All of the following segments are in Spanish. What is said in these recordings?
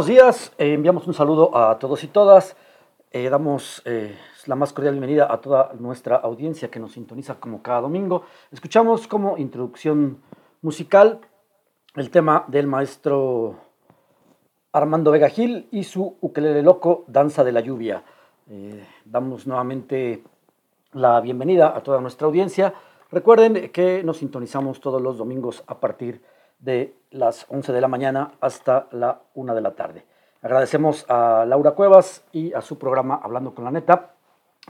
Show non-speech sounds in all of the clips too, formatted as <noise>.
buenos días, eh, enviamos un saludo a todos y todas, Eh, damos eh, la más cordial bienvenida a toda nuestra audiencia que nos sintoniza como cada domingo. Escuchamos como introducción musical el tema del maestro Armando Vega Gil y su ukelele loco, Danza de la Lluvia. Damos nuevamente la bienvenida a toda nuestra audiencia. Recuerden que nos sintonizamos todos los domingos a partir de las 11 de la mañana hasta la 1 de la tarde. Agradecemos a Laura Cuevas y a su programa Hablando con la Neta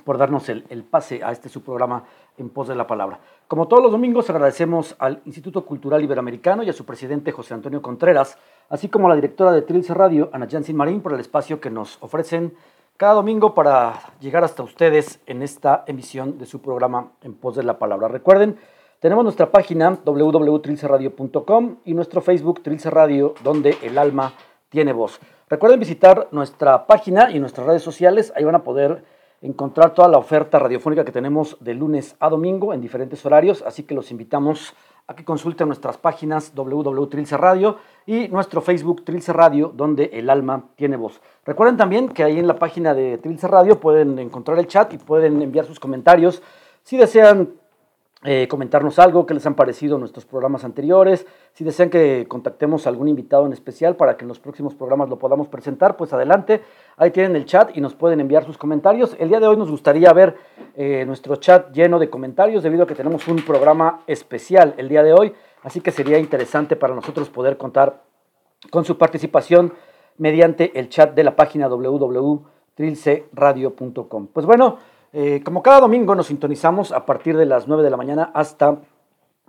por darnos el, el pase a este su programa en pos de la palabra. Como todos los domingos, agradecemos al Instituto Cultural Iberoamericano y a su presidente José Antonio Contreras, así como a la directora de Trilce Radio, Ana Jansin Marín, por el espacio que nos ofrecen cada domingo para llegar hasta ustedes en esta emisión de su programa en pos de la palabra. Recuerden, tenemos nuestra página www.trilceradio.com y nuestro Facebook Trilce Radio, donde el alma tiene voz. Recuerden visitar nuestra página y nuestras redes sociales, ahí van a poder encontrar toda la oferta radiofónica que tenemos de lunes a domingo en diferentes horarios, así que los invitamos a que consulten nuestras páginas www.trilce Radio y nuestro Facebook Trilce Radio, donde el alma tiene voz. Recuerden también que ahí en la página de Trilce Radio pueden encontrar el chat y pueden enviar sus comentarios si desean eh, comentarnos algo, qué les han parecido nuestros programas anteriores, si desean que contactemos a algún invitado en especial para que en los próximos programas lo podamos presentar, pues adelante, ahí tienen el chat y nos pueden enviar sus comentarios. El día de hoy nos gustaría ver eh, nuestro chat lleno de comentarios debido a que tenemos un programa especial el día de hoy, así que sería interesante para nosotros poder contar con su participación mediante el chat de la página www.trilceradio.com. Pues bueno, eh, como cada domingo nos sintonizamos a partir de las 9 de la mañana hasta,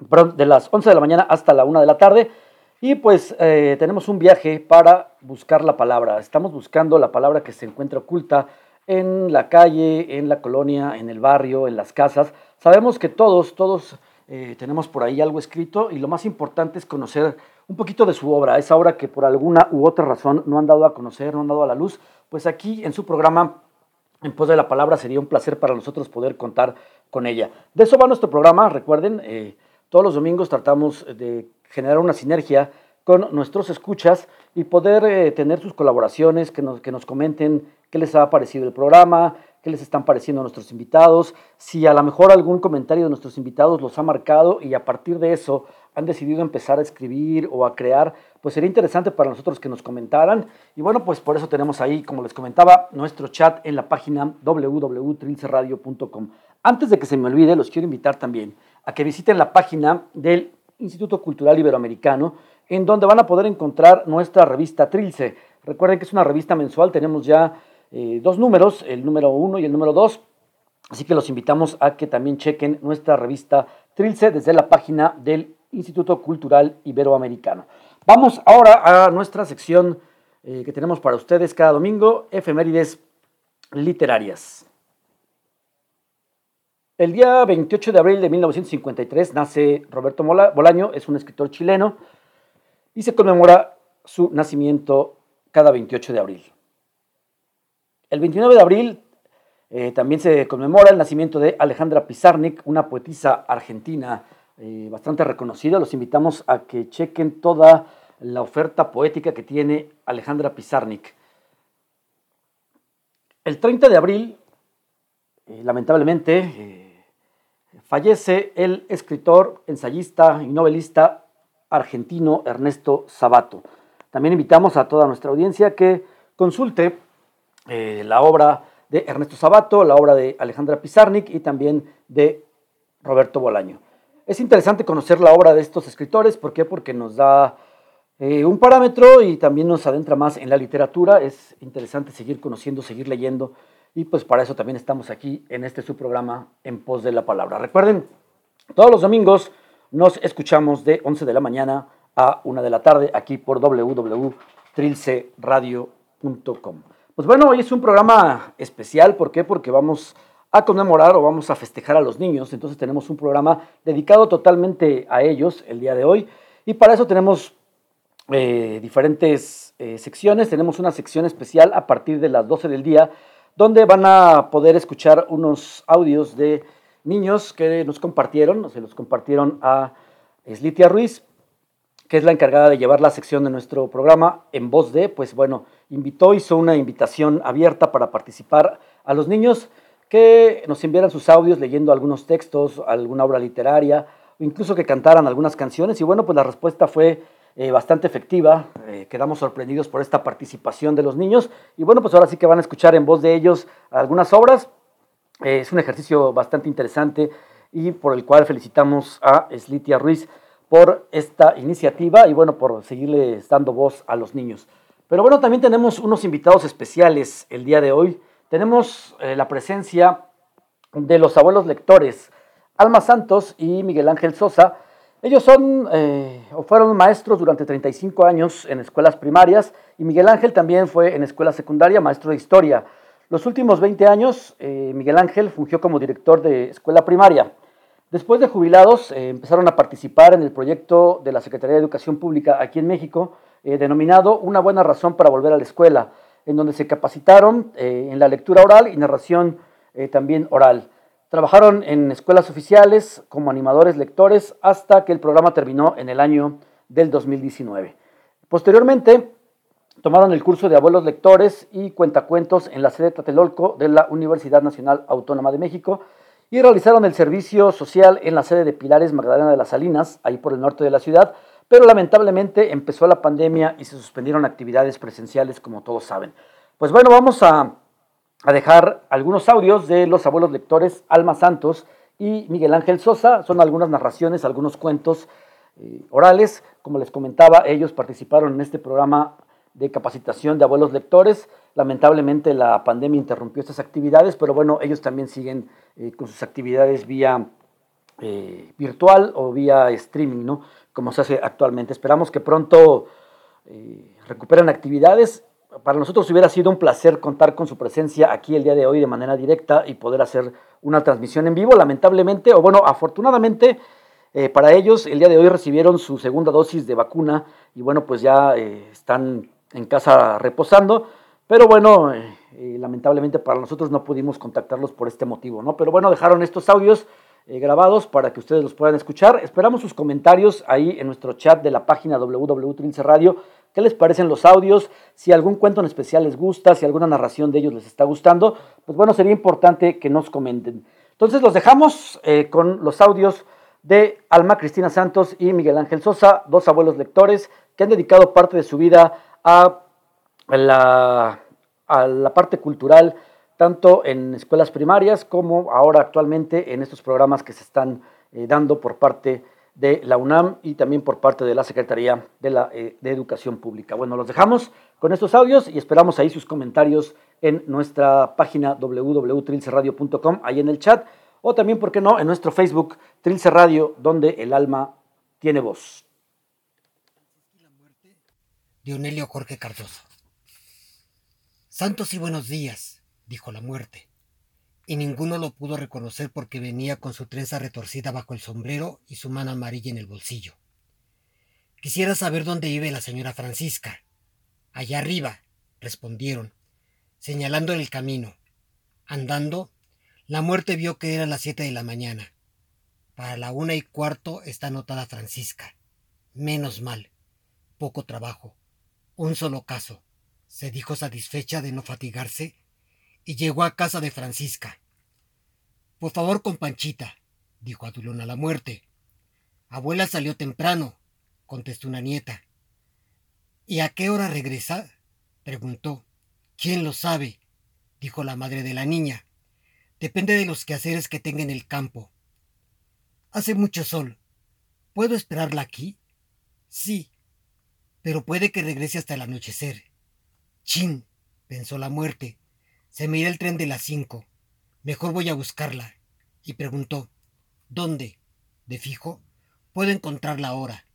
perdón, de las 11 de la mañana hasta la 1 de la tarde. Y pues eh, tenemos un viaje para buscar la palabra. Estamos buscando la palabra que se encuentra oculta en la calle, en la colonia, en el barrio, en las casas. Sabemos que todos, todos eh, tenemos por ahí algo escrito y lo más importante es conocer un poquito de su obra, esa obra que por alguna u otra razón no han dado a conocer, no han dado a la luz. Pues aquí en su programa en pos de la palabra sería un placer para nosotros poder contar con ella. De eso va nuestro programa, recuerden, eh, todos los domingos tratamos de generar una sinergia con nuestros escuchas y poder eh, tener sus colaboraciones, que nos, que nos comenten qué les ha parecido el programa, qué les están pareciendo nuestros invitados, si a lo mejor algún comentario de nuestros invitados los ha marcado y a partir de eso han decidido empezar a escribir o a crear, pues sería interesante para nosotros que nos comentaran. Y bueno, pues por eso tenemos ahí, como les comentaba, nuestro chat en la página www.trilceradio.com. Antes de que se me olvide, los quiero invitar también a que visiten la página del Instituto Cultural Iberoamericano, en donde van a poder encontrar nuestra revista Trilce. Recuerden que es una revista mensual, tenemos ya eh, dos números, el número uno y el número dos. Así que los invitamos a que también chequen nuestra revista Trilce desde la página del Instituto Cultural Iberoamericano. Vamos ahora a nuestra sección eh, que tenemos para ustedes cada domingo, efemérides literarias. El día 28 de abril de 1953 nace Roberto Bolaño, es un escritor chileno y se conmemora su nacimiento cada 28 de abril. El 29 de abril eh, también se conmemora el nacimiento de Alejandra Pizarnik, una poetisa argentina eh, bastante reconocida. Los invitamos a que chequen toda la oferta poética que tiene Alejandra Pizarnik. El 30 de abril, eh, lamentablemente, fallece el escritor, ensayista y novelista argentino Ernesto Sabato. También invitamos a toda nuestra audiencia que consulte eh, la obra de Ernesto Sabato, la obra de Alejandra Pizarnik y también de Roberto Bolaño. Es interesante conocer la obra de estos escritores, ¿por qué? Porque nos da eh, un parámetro y también nos adentra más en la literatura. Es interesante seguir conociendo, seguir leyendo y pues para eso también estamos aquí en este su programa En Pos de la Palabra. Recuerden, todos los domingos nos escuchamos de 11 de la mañana a 1 de la tarde aquí por www.trilceradio.com. Pues bueno, hoy es un programa especial, ¿por qué? Porque vamos a conmemorar o vamos a festejar a los niños, entonces tenemos un programa dedicado totalmente a ellos el día de hoy y para eso tenemos eh, diferentes eh, secciones, tenemos una sección especial a partir de las 12 del día donde van a poder escuchar unos audios de niños que nos compartieron, se los compartieron a Slitia Ruiz, que es la encargada de llevar la sección de nuestro programa en voz de, pues bueno, invitó, hizo una invitación abierta para participar a los niños que nos enviaran sus audios leyendo algunos textos, alguna obra literaria, incluso que cantaran algunas canciones. Y bueno, pues la respuesta fue eh, bastante efectiva. Eh, quedamos sorprendidos por esta participación de los niños. Y bueno, pues ahora sí que van a escuchar en voz de ellos algunas obras. Eh, es un ejercicio bastante interesante y por el cual felicitamos a Slitia Ruiz por esta iniciativa y bueno, por seguirle dando voz a los niños. Pero bueno, también tenemos unos invitados especiales el día de hoy. Tenemos eh, la presencia de los abuelos lectores, Alma Santos y Miguel Ángel Sosa. Ellos son eh, o fueron maestros durante 35 años en escuelas primarias y Miguel Ángel también fue en escuela secundaria, maestro de historia. Los últimos 20 años, eh, Miguel Ángel fungió como director de escuela primaria. Después de jubilados, empezaron a participar en el proyecto de la Secretaría de Educación Pública aquí en México, eh, denominado Una buena razón para volver a la escuela, en donde se capacitaron en la lectura oral y narración también oral. Trabajaron en escuelas oficiales como animadores lectores hasta que el programa terminó en el año del 2019. Posteriormente, Tomaron el curso de abuelos lectores y cuentacuentos en la sede Tlatelolco de la Universidad Nacional Autónoma de México y realizaron el servicio social en la sede de Pilares Magdalena de las Salinas, ahí por el norte de la ciudad, pero lamentablemente empezó la pandemia y se suspendieron actividades presenciales, como todos saben. Pues bueno, vamos a, dejar algunos audios de los abuelos lectores Alma Santos y Miguel Ángel Sosa. Son algunas narraciones, algunos cuentos eh, orales. Como les comentaba, ellos participaron en este programa de capacitación de abuelos lectores. Lamentablemente la pandemia interrumpió estas actividades, pero bueno, ellos también siguen eh, con sus actividades vía eh, virtual o vía streaming, ¿no? Como se hace actualmente. Esperamos que pronto eh, recuperen actividades. Para nosotros hubiera sido un placer contar con su presencia aquí el día de hoy de manera directa y poder hacer una transmisión en vivo. Lamentablemente, o bueno, afortunadamente, para ellos el día de hoy recibieron su segunda dosis de vacuna y bueno, pues ya están en casa reposando. Pero bueno, eh, eh, lamentablemente para nosotros no pudimos contactarlos por este motivo, ¿no? Pero bueno, dejaron estos audios eh, grabados para que ustedes los puedan escuchar. Esperamos sus comentarios ahí en nuestro chat de la página www.trilce Radio, qué les parecen los audios, si algún cuento en especial les gusta, si alguna narración de ellos les está gustando, pues bueno, sería importante que nos comenten. Entonces los dejamos eh, con los audios de Alma Cristina Santos y Miguel Ángel Sosa, dos abuelos lectores que han dedicado parte de su vida a la parte cultural, tanto en escuelas primarias como ahora actualmente en estos programas que se están eh, dando por parte de la UNAM y también por parte de la Secretaría de, la, eh, de Educación Pública. Bueno, los dejamos con estos audios y esperamos ahí sus comentarios en nuestra página www.trilcerradio.com, ahí en el chat, o también, ¿por qué no?, en nuestro Facebook Trilce Radio, donde el alma tiene voz. Dionelio Jorge Cardoso. Santos y buenos días, dijo la muerte y ninguno lo pudo reconocer porque venía con su trenza retorcida bajo el sombrero y su mano amarilla en el bolsillo. Quisiera saber dónde vive la señora Francisca. Allá arriba, respondieron, señalando el camino. Andando, la muerte vio que era las siete de la mañana. Para la una y cuarto está anotada Francisca. Menos mal. Poco trabajo. Un solo caso. Se dijo satisfecha de no fatigarse y llegó a casa de Francisca. Por favor, con Panchita, dijo Adulón a la muerte. Abuela salió temprano, contestó una nieta. ¿Y a qué hora regresa? preguntó. ¿Quién lo sabe? dijo la madre de la niña. Depende de los quehaceres que tenga en el campo. Hace mucho sol. ¿Puedo esperarla aquí? Sí, pero puede que regrese hasta el anochecer. Chin, pensó la muerte. Se me irá el tren de las cinco. Mejor voy a buscarla. Y preguntó, ¿Dónde? De fijo, puedo encontrarla ahora.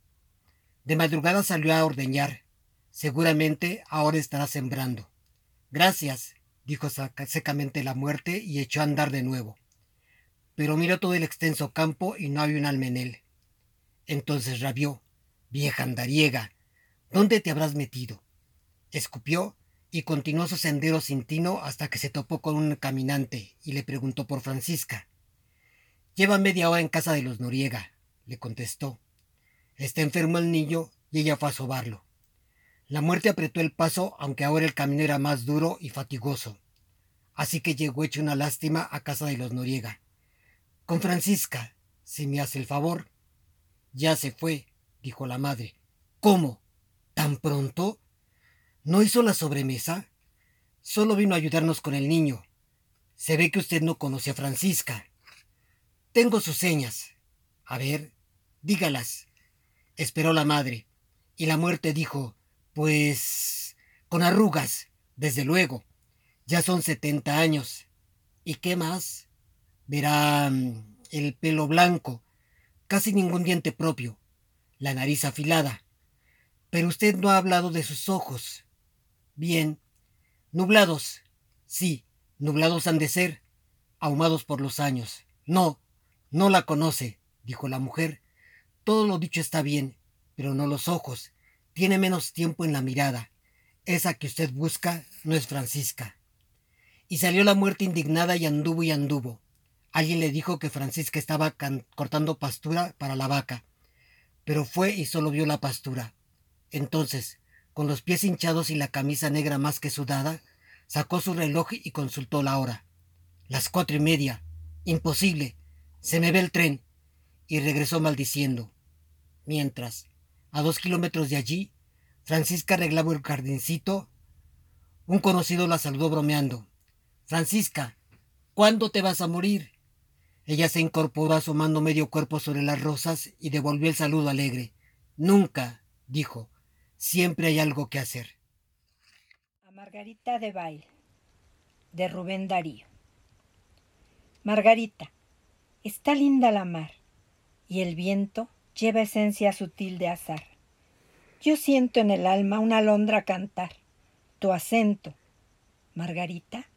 De madrugada salió a ordeñar. Seguramente ahora estará sembrando. Gracias, dijo secamente la muerte y echó a andar de nuevo. Pero miró todo el extenso campo y no había un almenel. Entonces rabió. Vieja andariega, ¿dónde te habrás metido? Escupió y continuó su sendero sin tino hasta que se topó con un caminante y le preguntó por Francisca. Lleva media hora en casa de los Noriega, le contestó. Está enfermo el niño y ella fue a sobarlo. La muerte apretó el paso, aunque ahora el camino era más duro y fatigoso. Así que llegó hecho una lástima a casa de los Noriega. Con Francisca, si me hace el favor. Ya se fue, dijo la madre. ¿Cómo? ¿Tan pronto? ¿No hizo la sobremesa? Solo vino a ayudarnos con el niño. Se ve que usted no conoce a Francisca. Tengo sus señas. A ver, dígalas. Esperó la madre. Y la muerte dijo, pues... con arrugas, desde luego. Ya son setenta años. ¿Y qué más? Verá mm, el pelo blanco, casi ningún diente propio, la nariz afilada. Pero usted no ha hablado de sus ojos. Bien. Nublados. Sí, nublados han de ser, ahumados por los años. No, no la conoce, dijo la mujer. Todo lo dicho está bien, pero no los ojos. Tiene menos tiempo en la mirada. Esa que usted busca no es Francisca. Y salió la muerte indignada y anduvo y anduvo. Alguien le dijo que Francisca estaba cortando pastura para la vaca, pero fue y solo vio la pastura. Entonces, con los pies hinchados y la camisa negra más que sudada, sacó su reloj y consultó la hora. Las cuatro y media. Imposible. Se me ve el tren. Y regresó maldiciendo. Mientras, a dos kilómetros de allí, Francisca arreglaba el jardincito. Un conocido la saludó bromeando. Francisca, ¿cuándo te vas a morir? Ella se incorporó asomando medio cuerpo sobre las rosas y devolvió el saludo alegre. Nunca, dijo, Siempre hay algo que hacer. A Margarita de Baile, de Rubén Darío. Margarita, está linda la mar, y el viento lleva esencia sutil de azar. Yo siento en el alma una alondra cantar, tu acento. Margarita,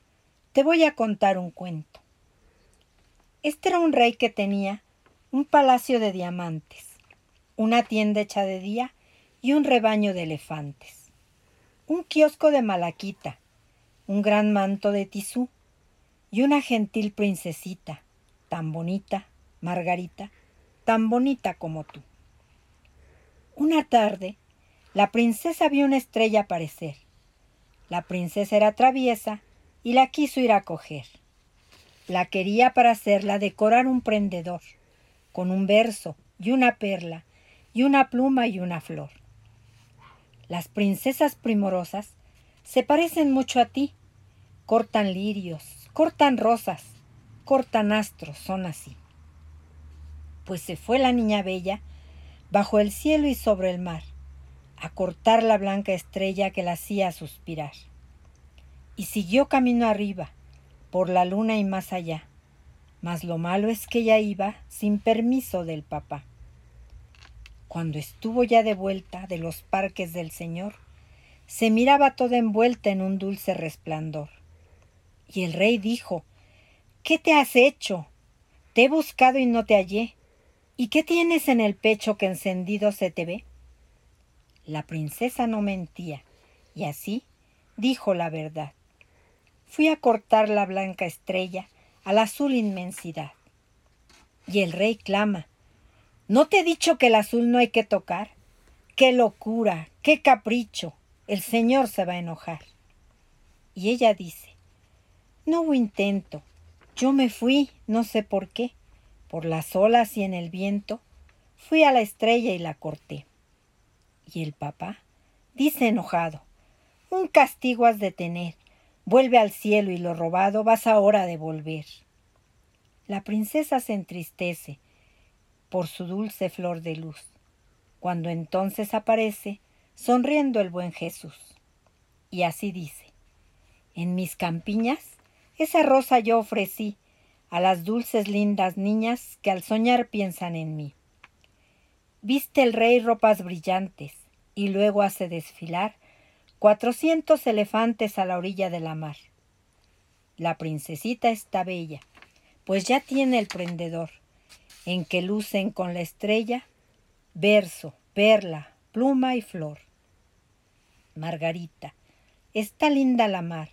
te voy a contar un cuento. Este era un rey que tenía un palacio de diamantes, una tienda hecha de día y un rebaño de elefantes, un kiosco de malaquita, un gran manto de tisú y una gentil princesita, tan bonita, Margarita, tan bonita como tú. Una tarde, la princesa vio una estrella aparecer. La princesa era traviesa y la quiso ir a coger. La quería para hacerla decorar un prendedor, con un verso y una perla, y una pluma y una flor. Las princesas primorosas se parecen mucho a ti. Cortan lirios, cortan rosas, cortan astros, son así. Pues se fue la niña bella bajo el cielo y sobre el mar, a cortar la blanca estrella que la hacía suspirar. Y siguió camino arriba, por la luna y más allá. Mas lo malo es que ella iba sin permiso del papá. Cuando estuvo ya de vuelta de los parques del Señor, se miraba toda envuelta en un dulce resplandor. Y el rey dijo, ¿Qué te has hecho? Te he buscado y no te hallé. ¿Y qué tienes en el pecho que encendido se te ve? La princesa no mentía, y así dijo la verdad. Fui a cortar la blanca estrella a la azul inmensidad. Y el rey clama, ¿no te he dicho que el azul no hay que tocar? ¡Qué locura! ¡Qué capricho! El señor se va a enojar. Y ella dice, no hubo intento, yo me fui, no sé por qué, por las olas y en el viento, fui a la estrella y la corté. Y el papá dice enojado, un castigo has de tener, vuelve al cielo y lo robado vas ahora a devolver. La princesa se entristece por su dulce flor de luz, cuando entonces aparece sonriendo el buen Jesús. Y así dice, en mis campiñas esa rosa yo ofrecí a las dulces lindas niñas que al soñar piensan en mí. Viste el rey ropas brillantes y luego hace desfilar cuatrocientos elefantes a la orilla de la mar. La princesita está bella, pues ya tiene el prendedor, en que lucen con la estrella verso, perla, pluma y flor. Margarita, está linda la mar,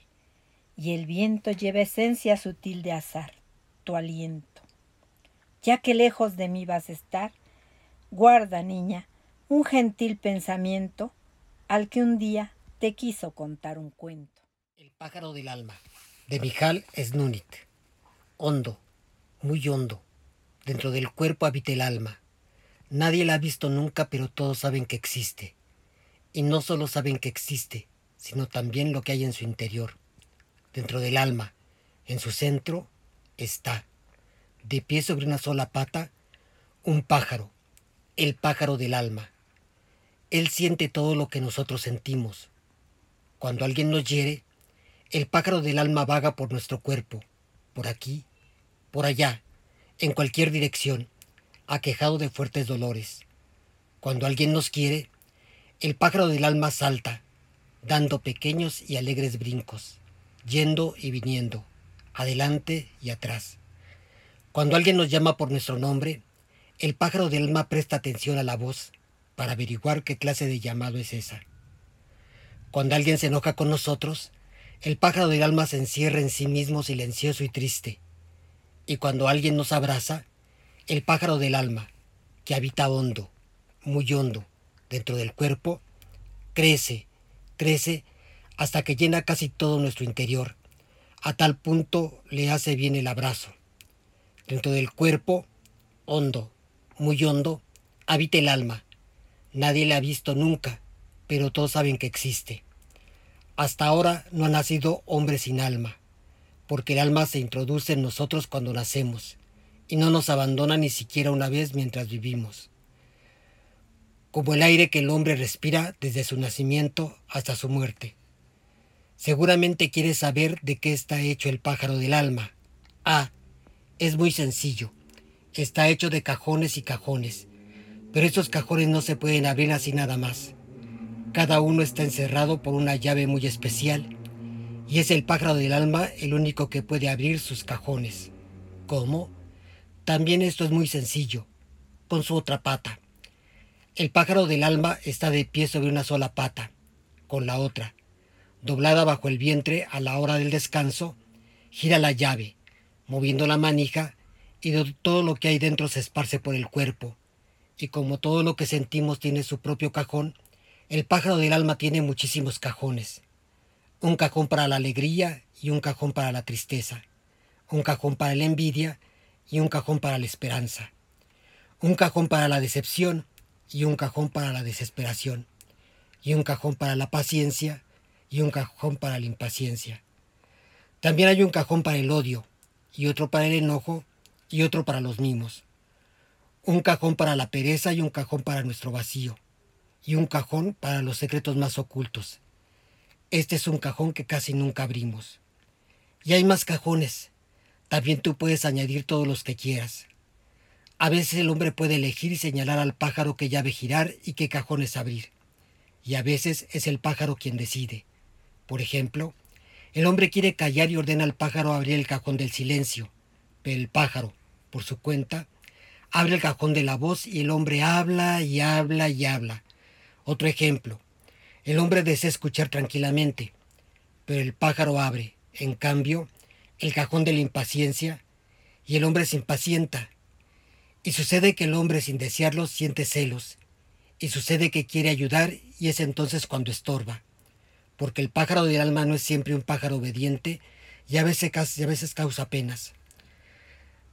y el viento lleva esencia sutil de azar, tu aliento. Ya que lejos de mí vas a estar, guarda, niña, un gentil pensamiento al que un día te quiso contar un cuento. El pájaro del alma, de Mijal Snunit. Hondo, muy hondo. Dentro del cuerpo habita el alma. Nadie la ha visto nunca, pero todos saben que existe. Y no solo saben que existe, sino también lo que hay en su interior. Dentro del alma, en su centro, está, de pie sobre una sola pata, un pájaro, el pájaro del alma. Él siente todo lo que nosotros sentimos, cuando alguien nos hiere, el pájaro del alma vaga por nuestro cuerpo, por aquí, por allá, en cualquier dirección, aquejado de fuertes dolores. Cuando alguien nos quiere, el pájaro del alma salta, dando pequeños y alegres brincos, yendo y viniendo, adelante y atrás. Cuando alguien nos llama por nuestro nombre, el pájaro del alma presta atención a la voz para averiguar qué clase de llamado es esa. Cuando alguien se enoja con nosotros, el pájaro del alma se encierra en sí mismo silencioso y triste. Y cuando alguien nos abraza, el pájaro del alma, que habita hondo, muy hondo, dentro del cuerpo, crece, crece, hasta que llena casi todo nuestro interior. A tal punto le hace bien el abrazo. Dentro del cuerpo, hondo, muy hondo, habita el alma. Nadie le ha visto nunca, pero todos saben que existe. Hasta ahora no ha nacido hombre sin alma, porque el alma se introduce en nosotros cuando nacemos, y no nos abandona ni siquiera una vez mientras vivimos. Como el aire que el hombre respira desde su nacimiento hasta su muerte. Seguramente quieres saber de qué está hecho el pájaro del alma. Ah, es muy sencillo. Está hecho de cajones y cajones, pero esos cajones no se pueden abrir así nada más. Cada uno está encerrado por una llave muy especial y es el pájaro del alma el único que puede abrir sus cajones. ¿Cómo? También esto es muy sencillo, con su otra pata. El pájaro del alma está de pie sobre una sola pata, con la otra, doblada bajo el vientre a la hora del descanso, gira la llave, moviendo la manija, y todo lo que hay dentro se esparce por el cuerpo, y como todo lo que sentimos tiene su propio cajón, El pájaro del alma tiene muchísimos cajones. Un cajón para la alegría y un cajón para la tristeza. Un cajón para la envidia y un cajón para la esperanza. Un cajón para la decepción y un cajón para la desesperación. Y un cajón para la paciencia y un cajón para la impaciencia. También hay un cajón para el odio y otro para el enojo y otro para los mimos. Un cajón para la pereza y un cajón para nuestro vacío. Y un cajón para los secretos más ocultos. Este es un cajón que casi nunca abrimos. Y hay más cajones. También tú puedes añadir todos los que quieras. A veces el hombre puede elegir y señalar al pájaro que llave girar y qué cajones abrir. Y a veces es el pájaro quien decide. Por ejemplo, el hombre quiere callar y ordena al pájaro abrir el cajón del silencio, pero el pájaro, por su cuenta, abre el cajón de la voz y el hombre habla y habla y habla. Otro ejemplo, el hombre desea escuchar tranquilamente, pero el pájaro abre, en cambio, el cajón de la impaciencia y el hombre se impacienta. Y sucede que el hombre sin desearlo siente celos, y sucede que quiere ayudar y es entonces cuando estorba porque el pájaro del alma no es siempre un pájaro obediente y a veces, a veces causa penas.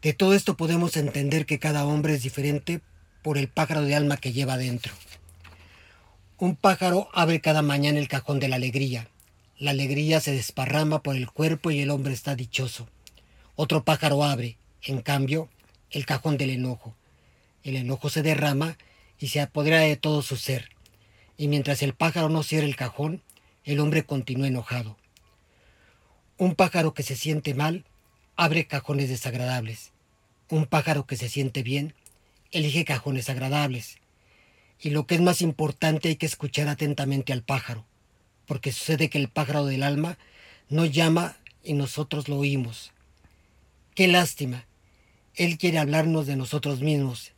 De todo esto podemos entender que cada hombre es diferente por el pájaro de alma que lleva dentro. Un pájaro abre cada mañana el cajón de la alegría. La alegría se desparrama por el cuerpo y el hombre está dichoso. Otro pájaro abre, en cambio, el cajón del enojo. El enojo se derrama y se apodera de todo su ser. Y mientras el pájaro no cierra el cajón, el hombre continuó enojado. Un pájaro que se siente mal abre cajones desagradables. Un pájaro que se siente bien elige cajones agradables. Y lo que es más importante hay que escuchar atentamente al pájaro, porque sucede que el pájaro del alma nos llama y nosotros lo oímos. Qué lástima. Él quiere hablarnos de nosotros mismos,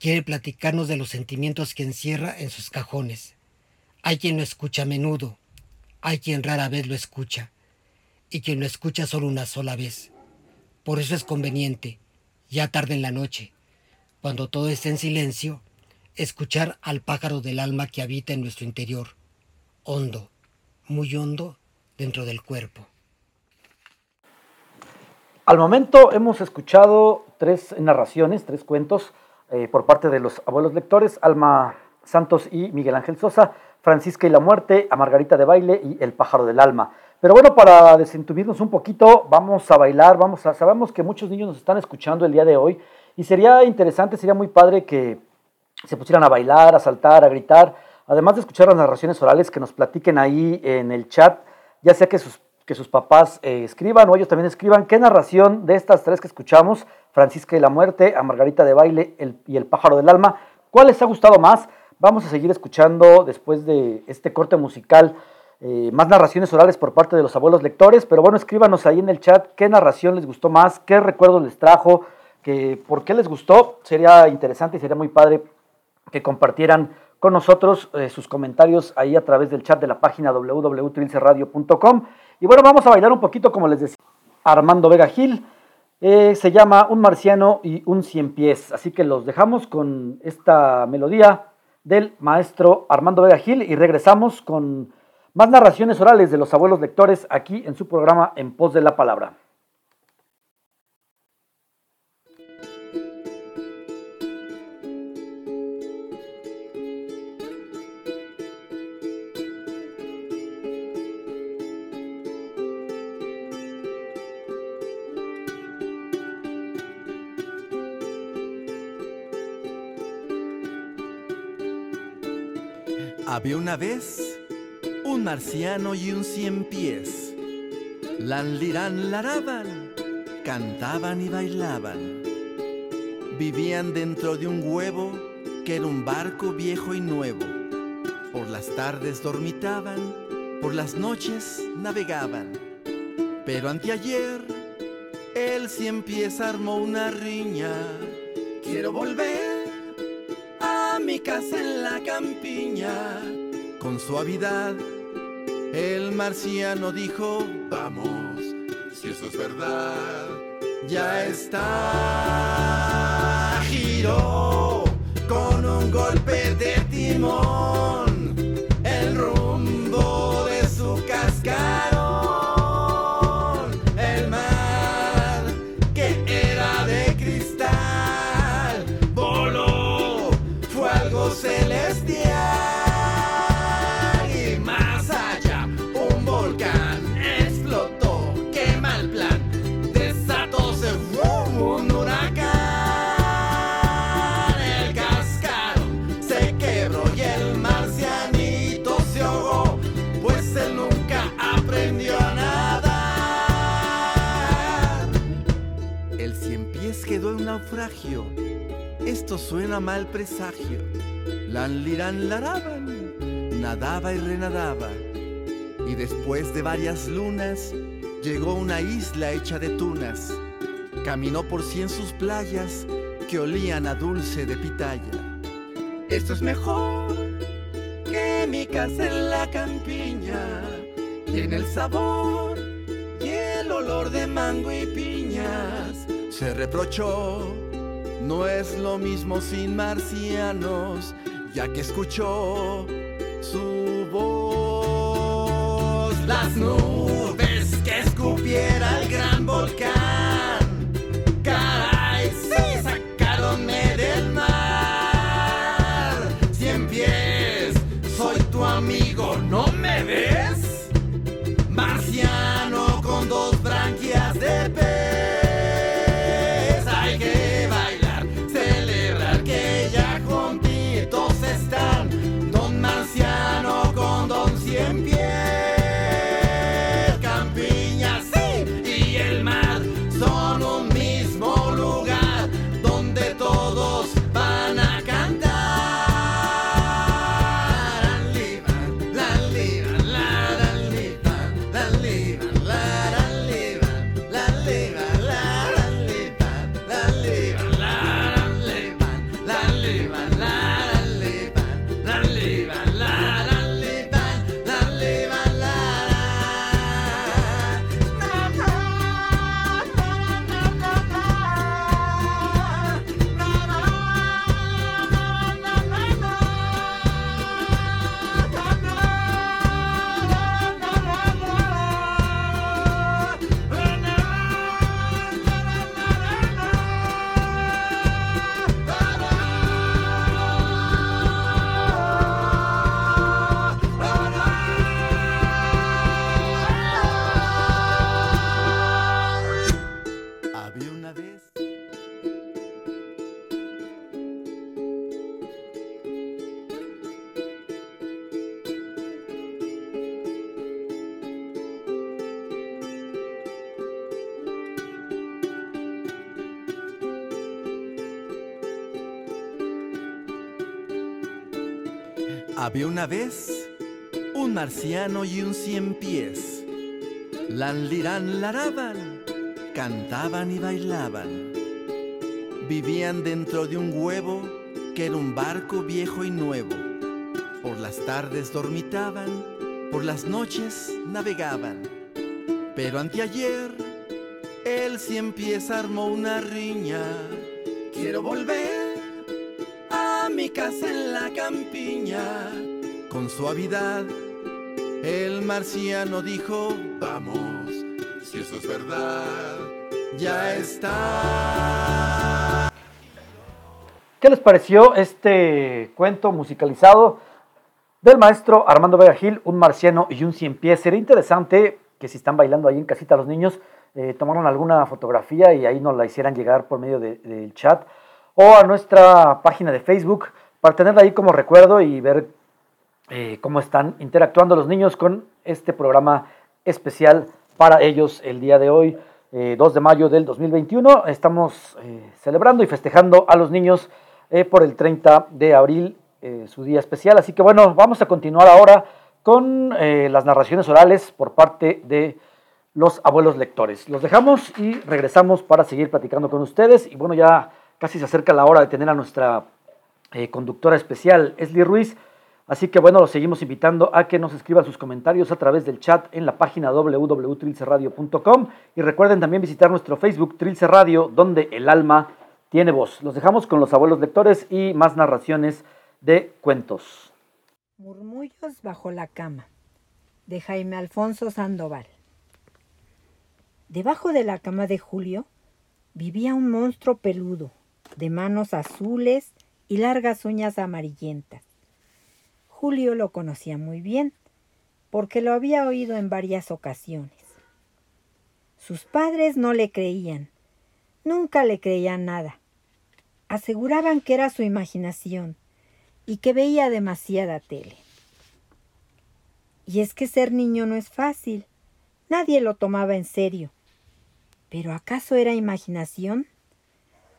quiere platicarnos de los sentimientos que encierra en sus cajones. Hay quien lo escucha a menudo, hay quien rara vez lo escucha y quien lo escucha solo una sola vez. Por eso es conveniente, ya tarde en la noche, cuando todo esté en silencio, escuchar al pájaro del alma que habita en nuestro interior, hondo, muy hondo dentro del cuerpo. Al momento hemos escuchado tres narraciones, tres cuentos eh, por parte de los abuelos lectores, Alma Santos y Miguel Ángel Sosa. Francisca y la muerte, a Margarita de baile y El pájaro del alma. Pero bueno, para desentumirnos un poquito, vamos a bailar, vamos a, sabemos que muchos niños nos están escuchando el día de hoy y sería interesante, sería muy padre que se pusieran a bailar, a saltar, a gritar, además de escuchar las narraciones orales, que nos platiquen ahí en el chat, ya sea que sus, que sus papás eh, escriban o ellos también escriban qué narración de estas tres que escuchamos, Francisca y la muerte, a Margarita de baile y El pájaro del alma, ¿cuál les ha gustado más? Vamos a seguir escuchando después de este corte musical eh, más narraciones orales por parte de los abuelos lectores, pero bueno, escríbanos ahí en el chat qué narración les gustó más, qué recuerdos les trajo, que, por qué les gustó. Sería interesante y sería muy padre que compartieran con nosotros eh, sus comentarios ahí a través del chat de la página www.trilceradio.com. Y bueno, vamos a bailar un poquito, como les decía, Armando Vega Gil. Eh, se llama Un marciano y un cien pies. Así que los dejamos con esta melodía del maestro Armando Vega Gil y regresamos con más narraciones orales de los abuelos lectores aquí en su programa En Pos de la Palabra. Había una vez un marciano y un cien pies. Lanlirán, laraban, cantaban y bailaban. Vivían dentro de un huevo que era un barco viejo y nuevo. Por las tardes dormitaban, por las noches navegaban. Pero anteayer el cien pies armó una riña. Quiero volver en la campiña. Con suavidad, el marciano dijo, vamos, si eso es verdad, ya está. Giró con un golpe de timón Esto suena mal presagio. Lan liran laraban, nadaba y renadaba. Y después de varias lunas, llegó una isla hecha de tunas. Caminó por cien sus playas que olían a dulce de pitaya. Esto es mejor que mi casa en la campiña. Tiene el sabor y el olor de mango y piñas. Se reprochó, no es lo mismo sin marcianos, ya que escuchó su voz. Las nubes Había una vez un marciano y un cien pies. Lan liran laraban, cantaban y bailaban. Vivían dentro de un huevo que era un barco viejo y nuevo. Por las tardes dormitaban, por las noches navegaban. Pero anteayer el cien pies armó una riña. Quiero volver en la campiña. Con suavidad, el marciano dijo, vamos, si eso es verdad, ya está. ¿Qué les pareció este cuento musicalizado del maestro Armando Vega Gil, un marciano y un cien pies? Sería interesante que si están bailando ahí en casita los niños, eh, tomaron alguna fotografía y ahí nos la hicieran llegar por medio de- del chat o a nuestra página de Facebook para tenerla ahí como recuerdo y ver eh, cómo están interactuando los niños con este programa especial para ellos el día de hoy, eh, 2 de mayo del 2021. Estamos eh, celebrando y festejando a los niños eh, por el 30 de abril, eh, su día especial. Así que bueno, vamos a continuar ahora con eh, las narraciones orales por parte de los abuelos lectores. Los dejamos y regresamos para seguir platicando con ustedes. Y bueno, ya casi se acerca la hora de tener a nuestra eh, conductora especial, Esli Ruiz. Así que bueno, los seguimos invitando a que nos escriban sus comentarios a través del chat en la página www.trilceradio.com y recuerden también visitar nuestro Facebook Trilce Radio, donde el alma tiene voz. Los dejamos con los abuelos lectores y más narraciones de cuentos. Murmullos bajo la cama, de Jaime Alfonso Sandoval. Debajo de la cama de Julio vivía un monstruo peludo, de manos azules y largas uñas amarillentas. Julio lo conocía muy bien, porque lo había oído en varias ocasiones. Sus padres no le creían, nunca le creían nada. Aseguraban que era su imaginación y que veía demasiada tele. Y es que ser niño no es fácil. Nadie lo tomaba en serio. ¿Pero acaso era imaginación?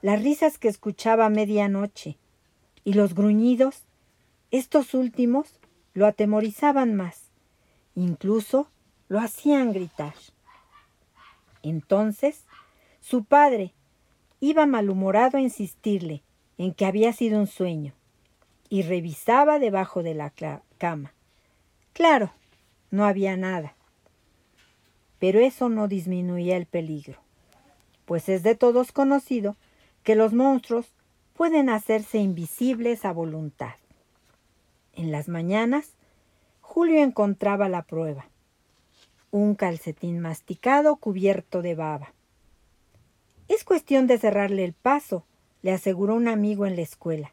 Las risas que escuchaba a medianoche y los gruñidos, estos últimos lo atemorizaban más, incluso lo hacían gritar. Entonces, su padre iba malhumorado a insistirle en que había sido un sueño y revisaba debajo de la cama. Claro, no había nada. Pero eso no disminuía el peligro, pues es de todos conocido que los monstruos pueden hacerse invisibles a voluntad. En las mañanas, Julio encontraba la prueba. Un calcetín masticado cubierto de baba. Es cuestión de cerrarle el paso, le aseguró un amigo en la escuela.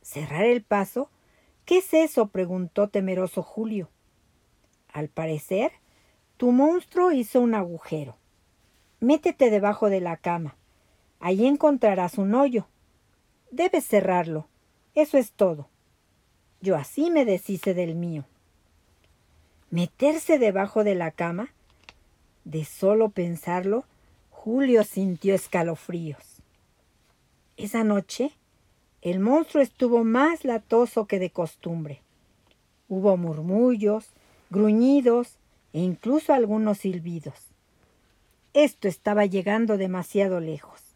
¿Cerrar el paso? ¿Qué es eso? preguntó temeroso Julio. Al parecer, tu monstruo hizo un agujero. Métete debajo de la cama. Allí encontrarás un hoyo. Debes cerrarlo. Eso es todo. Yo así me deshice del mío. ¿Meterse debajo de la cama? De solo pensarlo, Julio sintió escalofríos. Esa noche, el monstruo estuvo más latoso que de costumbre. Hubo murmullos, gruñidos e incluso algunos silbidos. Esto estaba llegando demasiado lejos.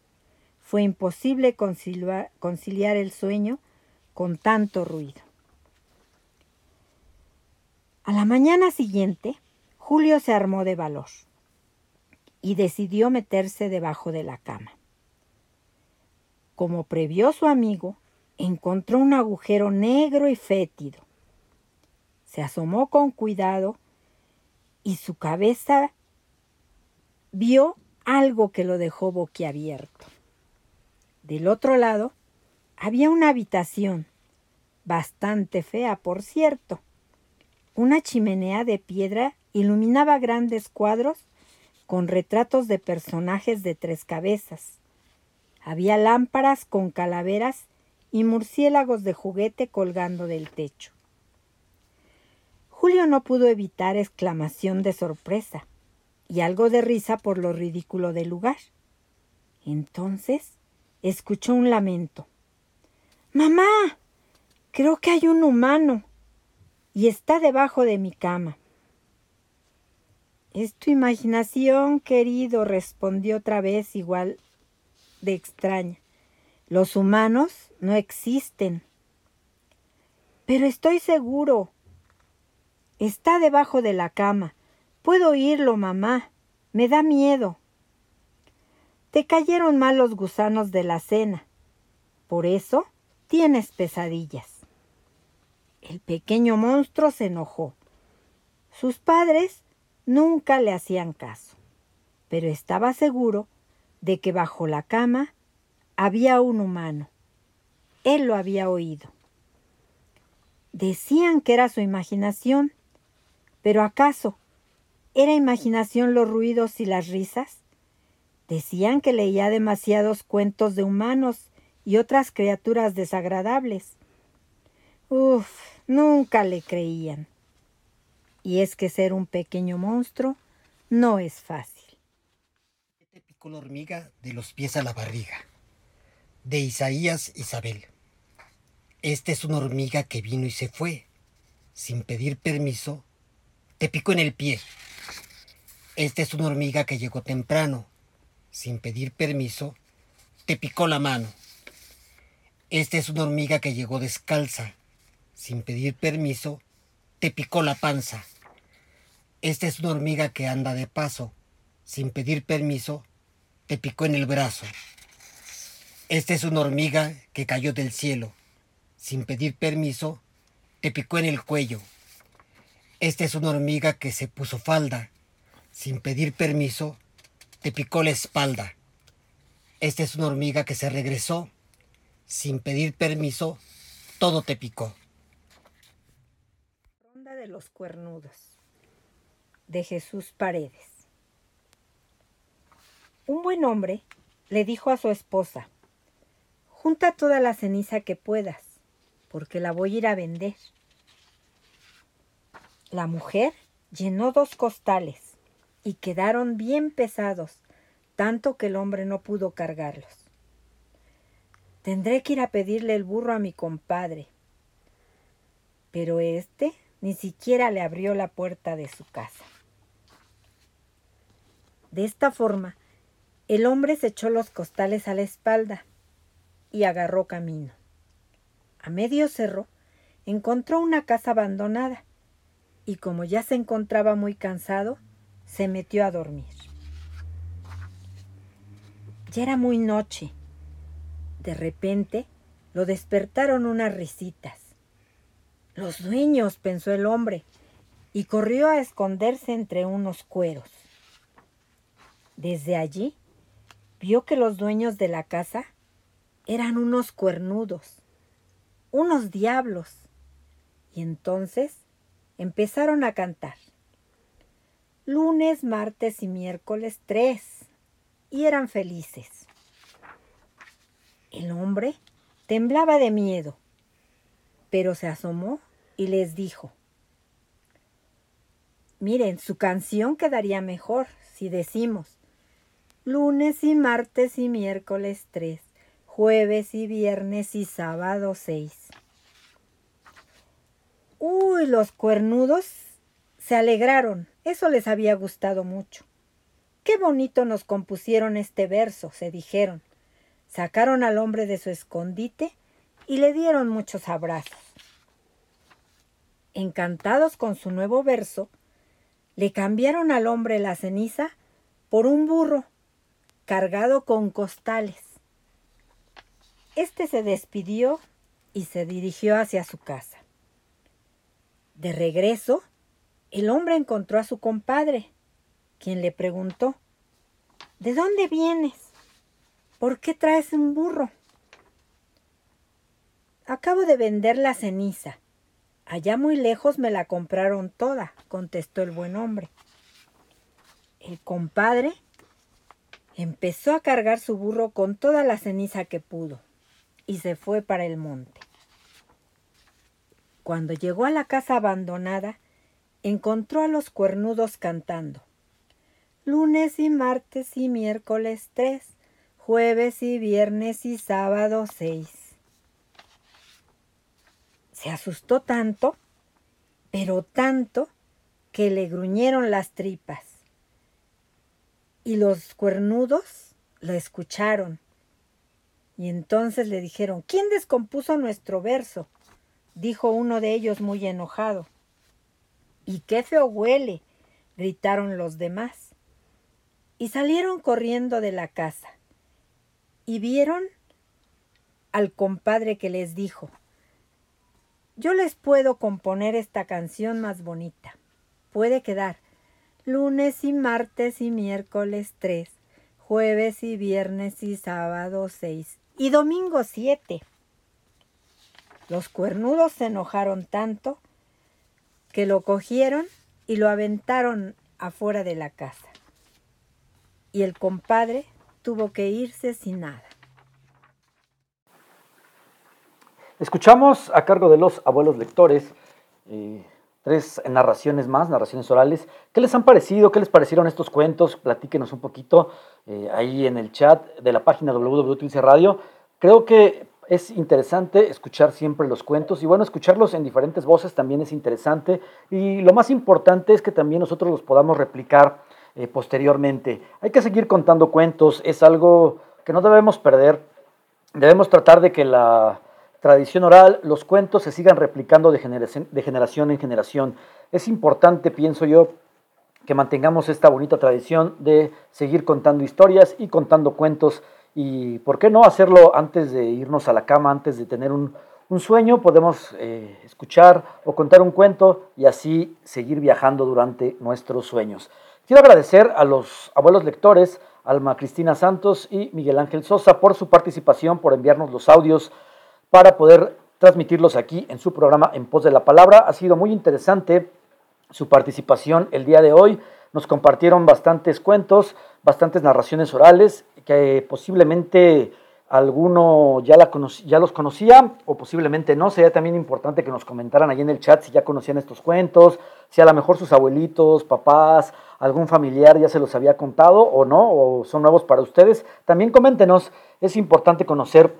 Fue imposible conciliar, el sueño con tanto ruido. A la mañana siguiente, Julio se armó de valor y decidió meterse debajo de la cama. Como previó su amigo, encontró un agujero negro y fétido. Se asomó con cuidado y su cabeza vio algo que lo dejó boquiabierto. Del otro lado había una habitación, bastante fea, por cierto. Una chimenea de piedra iluminaba grandes cuadros con retratos de personajes de tres cabezas. Había lámparas con calaveras y murciélagos de juguete colgando del techo. Julio no pudo evitar exclamación de sorpresa y algo de risa por lo ridículo del lugar. Entonces escuchó un lamento. Mamá, creo que hay un humano y está debajo de mi cama. Es tu imaginación, querido, respondió otra vez igual de extraña. Los humanos no existen. Pero estoy seguro. Está debajo de la cama. Puedo oírlo, mamá. Me da miedo. Te cayeron mal los gusanos de la cena. Por eso tienes pesadillas. El pequeño monstruo se enojó. Sus padres nunca le hacían caso, pero estaba seguro de que bajo la cama había un humano. Él lo había oído. Decían que era su imaginación, pero ¿acaso era imaginación los ruidos y las risas? Decían que leía demasiados cuentos de humanos y otras criaturas desagradables. Uf, nunca le creían. Y es que ser un pequeño monstruo no es fácil. Te picó la hormiga de los pies a la barriga. De Isaías Isabel. Esta es una hormiga que vino y se fue. Sin pedir permiso, te picó en el pie. Esta es una hormiga que llegó temprano. Sin pedir permiso, te picó la mano. Esta es una hormiga que llegó descalza. Sin pedir permiso, te picó la panza. Esta es una hormiga que anda de paso. Sin pedir permiso, te picó en el brazo. Esta es una hormiga que cayó del cielo. Sin pedir permiso, te picó en el cuello. Esta es una hormiga que se puso falda. Sin pedir permiso, te picó la espalda. Esta es una hormiga que se regresó. Sin pedir permiso, todo te picó de los cuernudos de Jesús Paredes. Un buen hombre le dijo a su esposa, junta toda la ceniza que puedas, porque la voy a ir a vender. La mujer llenó dos costales y quedaron bien pesados, tanto que el hombre no pudo cargarlos. Tendré que ir a pedirle el burro a mi compadre. Pero este ni siquiera le abrió la puerta de su casa. De esta forma, el hombre se echó los costales a la espalda y agarró camino. A medio cerro encontró una casa abandonada y como ya se encontraba muy cansado, se metió a dormir. Ya era muy noche. De repente lo despertaron unas risitas. Los dueños, pensó el hombre, y corrió a esconderse entre unos cueros. Desde allí vio que los dueños de la casa eran unos cuernudos, unos diablos, y entonces empezaron a cantar. Lunes, martes y miércoles tres, y eran felices. El hombre temblaba de miedo, pero se asomó y les dijo, miren, su canción quedaría mejor si decimos lunes y martes y miércoles tres, jueves y viernes y sábado seis. Uy, los cuernudos se alegraron, eso les había gustado mucho. Qué bonito nos compusieron este verso, se dijeron. Sacaron al hombre de su escondite y le dieron muchos abrazos. Encantados con su nuevo verso, le cambiaron al hombre la ceniza por un burro cargado con costales. Este se despidió y se dirigió hacia su casa. De regreso, el hombre encontró a su compadre, quien le preguntó, ¿De dónde vienes? ¿Por qué traes un burro? Acabo de vender la ceniza, Allá muy lejos me la compraron toda, contestó el buen hombre. El compadre empezó a cargar su burro con toda la ceniza que pudo y se fue para el monte. Cuando llegó a la casa abandonada, encontró a los cuernudos cantando. Lunes y martes y miércoles tres, jueves y viernes y sábado seis. Se asustó tanto, pero tanto, que le gruñeron las tripas. Y los cuernudos lo escucharon. Y entonces le dijeron, ¿quién descompuso nuestro verso? dijo uno de ellos muy enojado. ¿Y qué feo huele? gritaron los demás. Y salieron corriendo de la casa. Y vieron al compadre que les dijo, yo les puedo componer esta canción más bonita. Puede quedar lunes y martes y miércoles tres, jueves y viernes y sábado seis y domingo siete. Los cuernudos se enojaron tanto lo cogieron y lo aventaron afuera de la casa. Y el compadre tuvo que irse sin nada. Escuchamos a cargo de los abuelos lectores eh, tres narraciones más, narraciones orales. ¿Qué les han parecido? ¿Qué les parecieron estos cuentos? Platíquenos un poquito eh, ahí en el chat de la página www.tulce Radio. Creo que es interesante escuchar siempre los cuentos y bueno, escucharlos en diferentes voces también es interesante y lo más importante es que también nosotros los podamos replicar eh, posteriormente. Hay que seguir contando cuentos, es algo que no debemos perder. Debemos tratar de que la tradición oral, los cuentos se sigan replicando de generación, de generación en generación. Es importante, pienso yo, que mantengamos esta bonita tradición de seguir contando historias y contando cuentos y, ¿por qué no hacerlo antes de irnos a la cama, antes de tener un, sueño? Podemos eh, escuchar o contar un cuento y así seguir viajando durante nuestros sueños. Quiero agradecer a los abuelos lectores, Alma Cristina Santos y Miguel Ángel Sosa, por su participación, por enviarnos los audios para poder transmitirlos aquí en su programa En Pos de la Palabra. Ha sido muy interesante su participación el día de hoy. Nos compartieron bastantes cuentos, bastantes narraciones orales que posiblemente alguno ya, los conocía o posiblemente no. Sería también importante que nos comentaran ahí en el chat si ya conocían estos cuentos, si a lo mejor sus abuelitos, papás, algún familiar ya se los había contado o no, o son nuevos para ustedes. También coméntenos, es importante conocer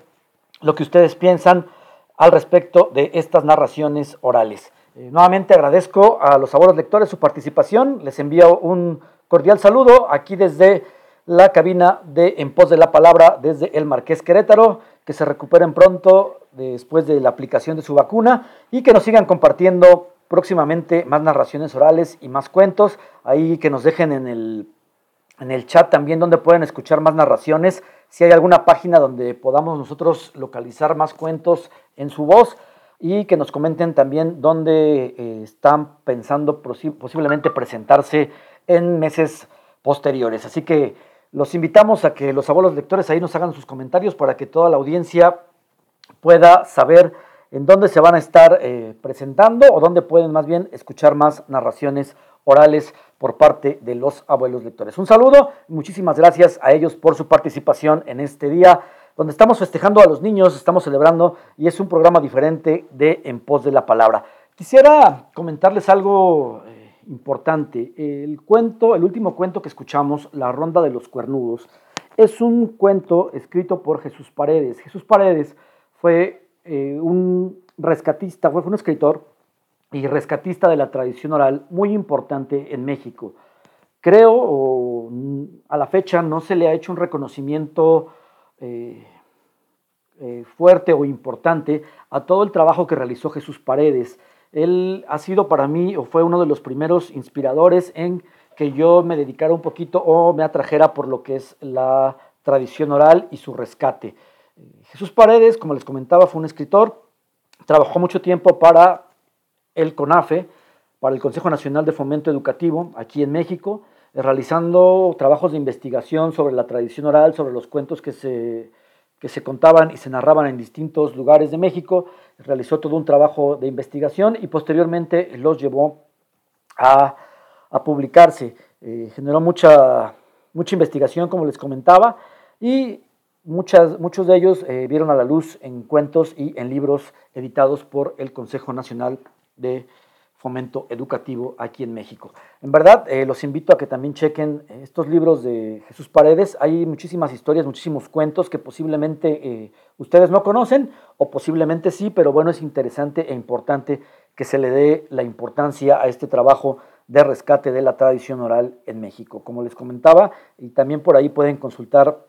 lo que ustedes piensan al respecto de estas narraciones orales. Eh, nuevamente agradezco a los abuelos lectores su participación, les envío un cordial saludo aquí desde la cabina de En Pos de la Palabra, desde el Marqués Querétaro, que se recuperen pronto después de la aplicación de su vacuna y que nos sigan compartiendo próximamente más narraciones orales y más cuentos, ahí que nos dejen en el, en el chat también donde pueden escuchar más narraciones, si hay alguna página donde podamos nosotros localizar más cuentos en su voz y que nos comenten también dónde eh, están pensando posiblemente presentarse en meses posteriores. Así que los invitamos a que los abuelos lectores ahí nos hagan sus comentarios para que toda la audiencia pueda saber en dónde se van a estar eh, presentando o dónde pueden más bien escuchar más narraciones orales por parte de los abuelos lectores. Un saludo muchísimas gracias a ellos por su participación en este día donde estamos festejando a los niños, estamos celebrando y es un programa diferente de En pos de la palabra. Quisiera comentarles algo eh, importante. El cuento, el último cuento que escuchamos, La Ronda de los Cuernudos, es un cuento escrito por Jesús Paredes. Jesús Paredes fue eh, un rescatista, fue un escritor y rescatista de la tradición oral muy importante en México. Creo, a la fecha, no se le ha hecho un reconocimiento eh, eh, fuerte o importante a todo el trabajo que realizó Jesús Paredes. Él ha sido para mí, o fue uno de los primeros inspiradores en que yo me dedicara un poquito o me atrajera por lo que es la tradición oral y su rescate. Jesús Paredes, como les comentaba, fue un escritor, trabajó mucho tiempo para el CONAFE, para el Consejo Nacional de Fomento Educativo, aquí en México, realizando trabajos de investigación sobre la tradición oral, sobre los cuentos que se, que se contaban y se narraban en distintos lugares de México, realizó todo un trabajo de investigación y posteriormente los llevó a, publicarse. Eh, generó mucha, mucha investigación, como les comentaba, y muchas, muchos de ellos eh, vieron a la luz en cuentos y en libros editados por el Consejo Nacional de fomento educativo aquí en México. En verdad, eh, los invito a que también chequen estos libros de Jesús Paredes. Hay muchísimas historias, muchísimos cuentos que posiblemente eh, ustedes no conocen o posiblemente sí, pero bueno, es interesante e importante que se le dé la importancia a este trabajo de rescate de la tradición oral en México. Como les comentaba, y también por ahí pueden consultar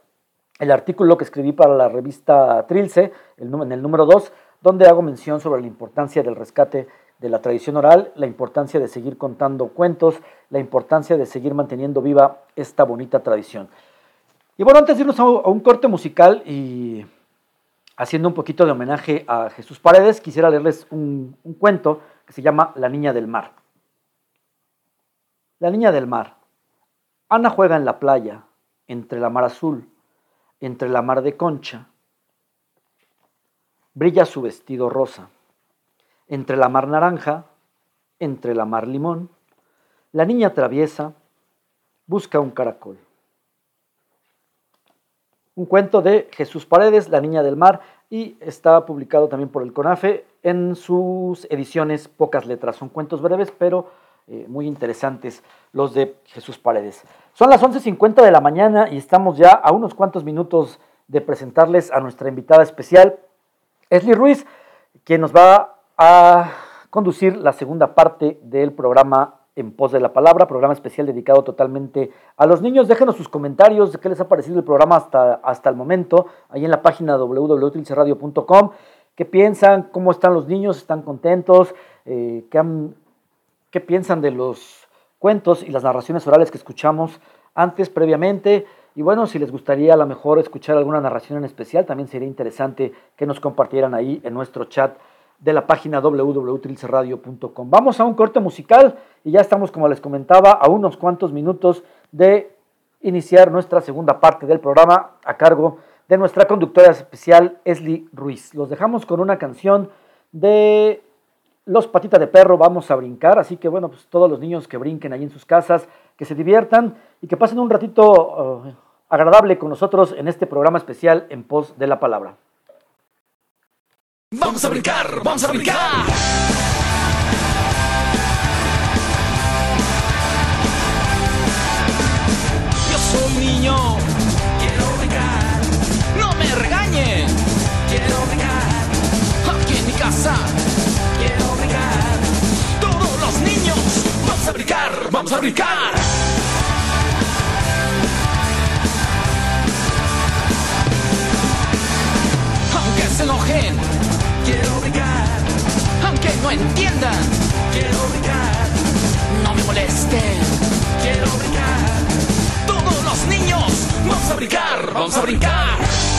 el artículo que escribí para la revista Trilce, en el número 2, donde hago mención sobre la importancia del rescate de la tradición oral, la importancia de seguir contando cuentos, la importancia de seguir manteniendo viva esta bonita tradición. Y bueno, antes de irnos a un corte musical y haciendo un poquito de homenaje a Jesús Paredes, quisiera leerles un, cuento que se llama La Niña del Mar. La Niña del Mar. Ana juega en la playa, entre la mar azul, entre la mar de concha. Brilla su vestido rosa entre la mar naranja, entre la mar limón, la niña traviesa busca un caracol. Un cuento de Jesús Paredes, La Niña del Mar, y está publicado también por el CONAFE en sus ediciones Pocas Letras. Son cuentos breves, pero eh, muy interesantes los de Jesús Paredes. Son las 11.50 de la mañana y estamos ya a unos cuantos minutos de presentarles a nuestra invitada especial, Esli Ruiz, quien nos va a conducir la segunda parte del programa En Pos de la Palabra, programa especial dedicado totalmente a los niños. Déjenos sus comentarios de qué les ha parecido el programa hasta, hasta el momento, ahí en la página www.trilceradio.com. ¿Qué piensan? ¿Cómo están los niños? ¿Están contentos? Eh, ¿qué, ¿Qué piensan de los cuentos y las narraciones orales que escuchamos antes, previamente? Y bueno, si les gustaría a lo mejor escuchar alguna narración en especial, también sería interesante que nos compartieran ahí en nuestro chat de la página www.trilcerradio.com. Vamos a un corte musical y ya estamos, como les comentaba, a unos cuantos minutos de iniciar nuestra segunda parte del programa a cargo de nuestra conductora especial, Esli Ruiz. Los dejamos con una canción de Los Patitas de Perro, vamos a brincar, así que bueno, pues todos los niños que brinquen ahí en sus casas, que se diviertan y que pasen un ratito uh, agradable con nosotros en este programa especial en pos de la palabra. Vamos a brincar, vamos a brincar. Yo soy un niño, quiero brincar. No me regañen, quiero brincar. Aquí en mi casa, quiero brincar. Todos los niños, vamos a brincar, vamos a brincar. Aunque se enojen quiero brincar. Aunque no entiendan, quiero brincar. No me molesten, quiero brincar. Todos los niños, vamos a brincar, vamos a brincar.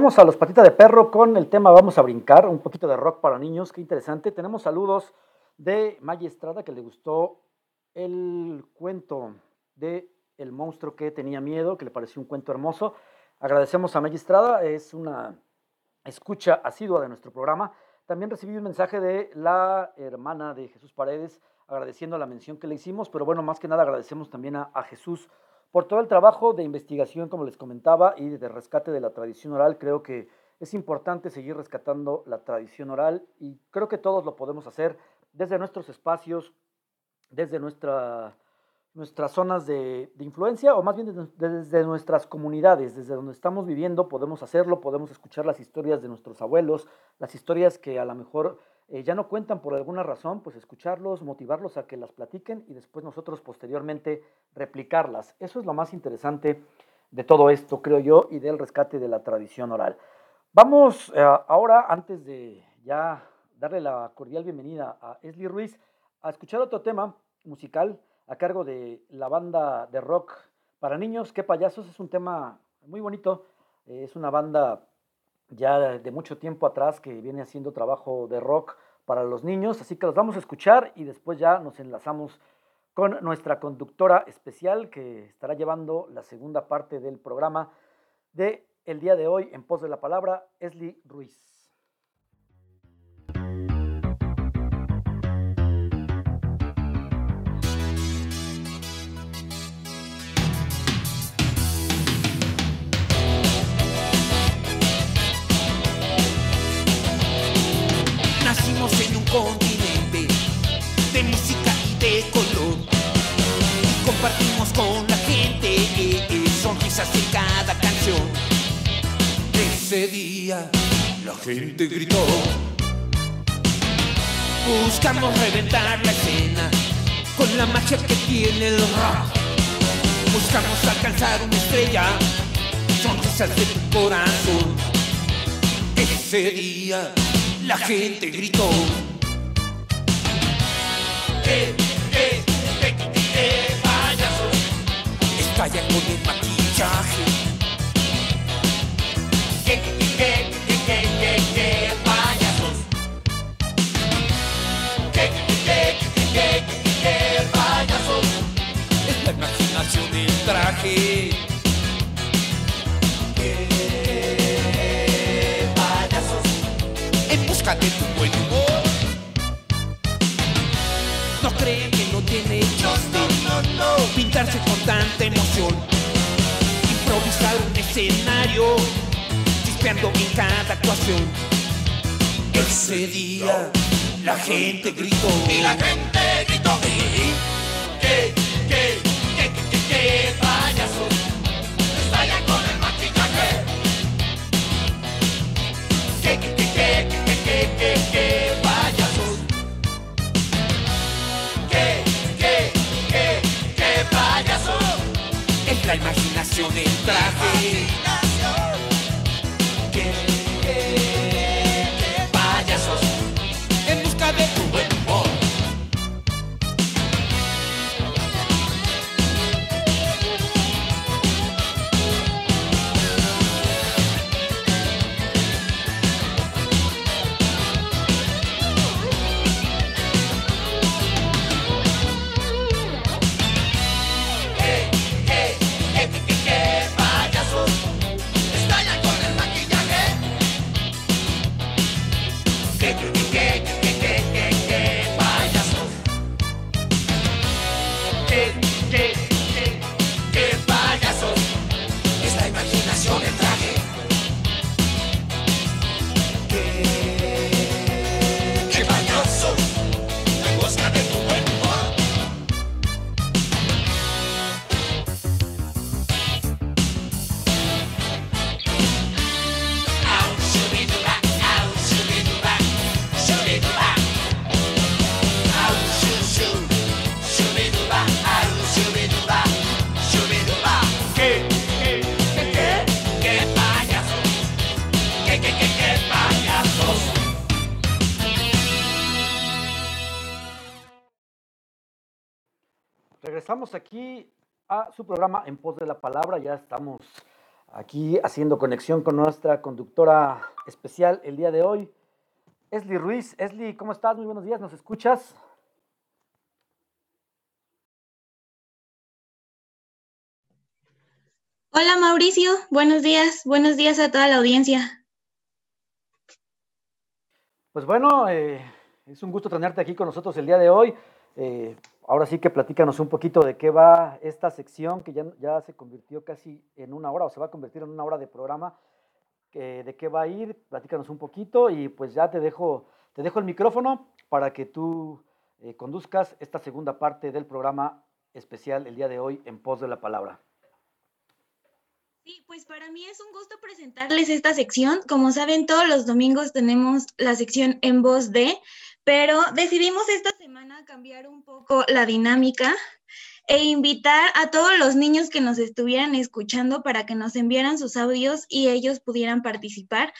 A los patitas de perro con el tema Vamos a brincar, un poquito de rock para niños, qué interesante. Tenemos saludos de Maggie Estrada que le gustó el cuento de El monstruo que tenía miedo, que le pareció un cuento hermoso. Agradecemos a Maggie Estrada, es una escucha asidua de nuestro programa. También recibí un mensaje de la hermana de Jesús Paredes agradeciendo la mención que le hicimos, pero bueno, más que nada agradecemos también a, a Jesús por todo el trabajo de investigación, como les comentaba, y de rescate de la tradición oral. Creo que es importante seguir rescatando la tradición oral y creo que todos lo podemos hacer desde nuestros espacios, desde nuestra, nuestras zonas de, influencia o más bien desde, desde nuestras comunidades, desde donde estamos viviendo, podemos hacerlo, podemos escuchar las historias de nuestros abuelos, las historias que a lo mejor eh, ya no cuentan por alguna razón, pues escucharlos, motivarlos a que las platiquen y después nosotros posteriormente replicarlas. Eso es lo más interesante de todo esto, creo yo, y del rescate de la tradición oral. Vamos eh, ahora, antes de ya darle la cordial bienvenida a Esli Ruiz, a escuchar otro tema musical a cargo de la banda de rock para niños, Qué payasos, es un tema muy bonito, eh, es una banda ya de mucho tiempo atrás que viene haciendo trabajo de rock para los niños, así que los vamos a escuchar y después ya nos enlazamos con nuestra conductora especial que estará llevando la segunda parte del programa de el día de hoy en pos de la palabra, Esli Ruiz. Continente de música y de color. Y compartimos con la gente eh, eh, sonrisas en cada canción. Ese día la gente gritó. Buscamos reventar la escena con la magia que tiene el rock. Buscamos alcanzar una estrella, sonrisas de tu corazón. Ese día la gente gritó. ¡Eh, eh, eh, payasos! Estallan con el maquillaje. Tiene no, pintarse con tanta emoción. Improvisar un escenario, golpeando en cada actuación. Ese día la gente gritó. Y la gente gritó. ¿Qué, qué, qué, qué, qué, qué payasos? La imaginación el traje. Aquí a su programa En Pos de la Palabra. Ya estamos aquí haciendo conexión con nuestra conductora especial el día de hoy, Esli Ruiz. Esli, ¿cómo estás? Muy buenos días, ¿nos escuchas? Hola Mauricio, buenos días, buenos días a toda la audiencia. Pues bueno, eh, es un gusto tenerte aquí con nosotros el día de hoy. Eh, ahora sí que platícanos un poquito de qué va esta sección que ya, ya se convirtió casi en una hora o se va a convertir en una hora de programa. de qué va a ir, platícanos un poquito y pues ya te dejo, te dejo el micrófono para que tú eh, conduzcas esta segunda parte del programa especial el día de hoy en pos de la palabra. Sí, pues para mí es un gusto presentarles esta sección. Como saben, todos los domingos tenemos la sección en voz de, pero decidimos esta semana cambiar un poco la dinámica e invitar a todos los niños que nos estuvieran escuchando para que nos enviaran sus audios y ellos pudieran participar.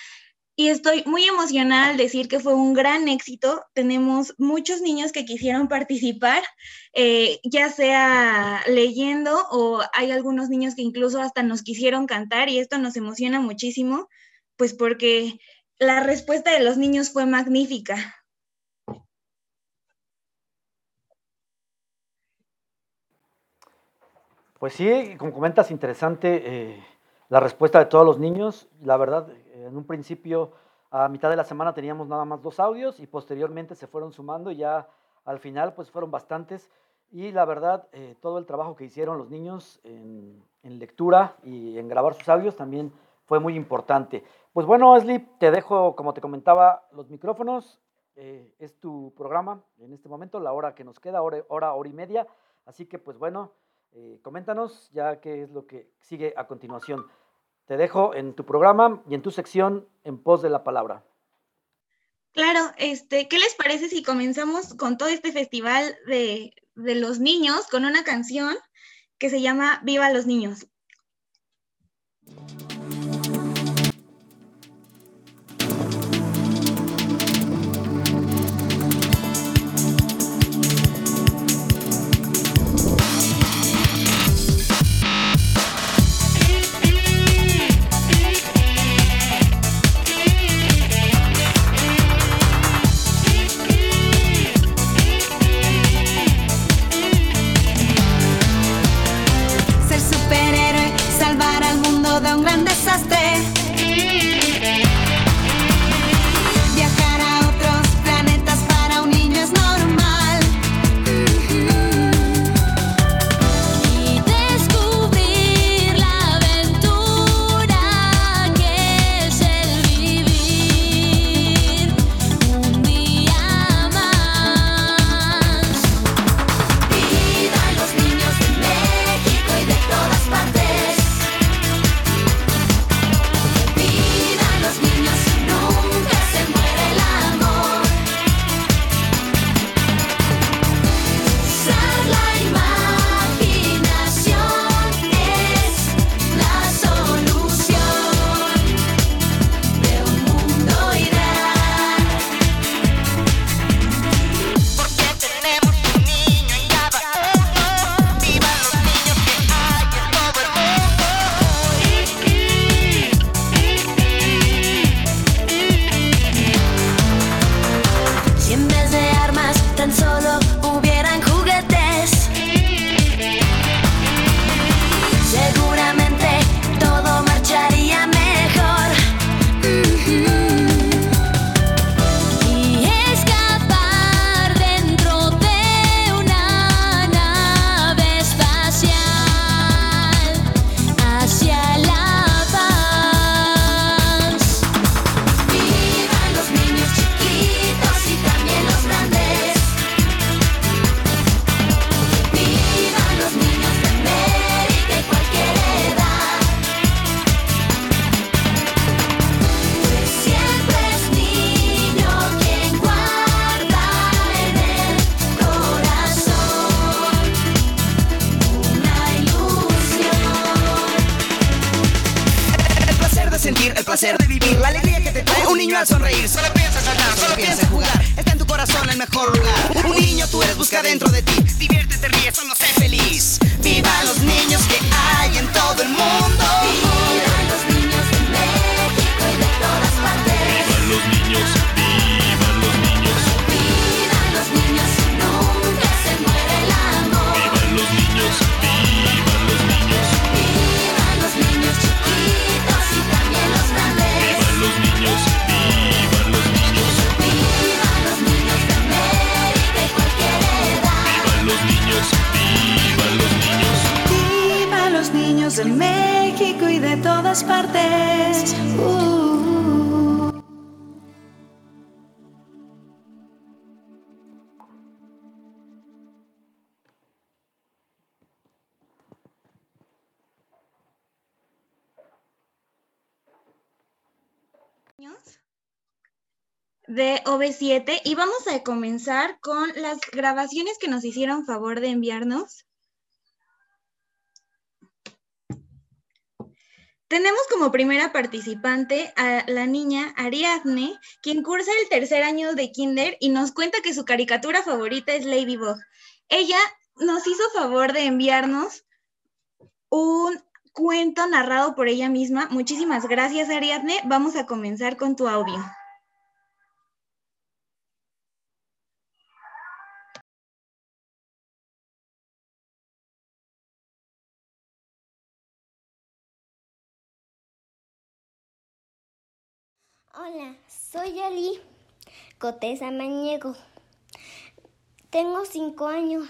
Y estoy muy emocionada al decir que fue un gran éxito. Tenemos muchos niños que quisieron participar, eh, ya sea leyendo o hay algunos niños que incluso hasta nos quisieron cantar y esto nos emociona muchísimo, pues porque la respuesta de los niños fue magnífica. Pues sí, como comentas, interesante eh, la respuesta de todos los niños. La verdad, en un principio, a mitad de la semana teníamos nada más dos audios y posteriormente se fueron sumando y ya al final pues fueron bastantes. Y la verdad, eh, todo el trabajo que hicieron los niños en, lectura y en grabar sus audios también fue muy importante. Pues bueno, Esli, te dejo, como te comentaba, los micrófonos. Eh, es tu programa en este momento, la hora que nos queda, hora, hora, hora y media. Así que pues bueno, eh, coméntanos ya qué es lo que sigue a continuación. Te dejo en tu programa y en tu sección en pos de la palabra. Claro, este, ¿qué les parece si comenzamos con todo este festival de, de los niños con una canción que se llama Viva los niños? Alegría que te trae un niño al sonreír. Solo piensa saltar, solo piensa jugar. Está en tu corazón el mejor lugar. <laughs> Un niño tú eres, busca dentro de ti. Diviértete, ríe, solo sé feliz. Viva los niños que hay en todo el mundo. Partes. Uh. de OV7 y vamos a comenzar con las grabaciones que nos hicieron favor de enviarnos. Tenemos como primera participante a la niña Ariadne, quien cursa el tercer año de kinder y nos cuenta que su caricatura favorita es Ladybug. Ella nos hizo favor de enviarnos un cuento narrado por ella misma. Muchísimas gracias, Ariadne. Vamos a comenzar con tu audio. Hola, soy Ali Cotesa Mañego. Tengo cinco años.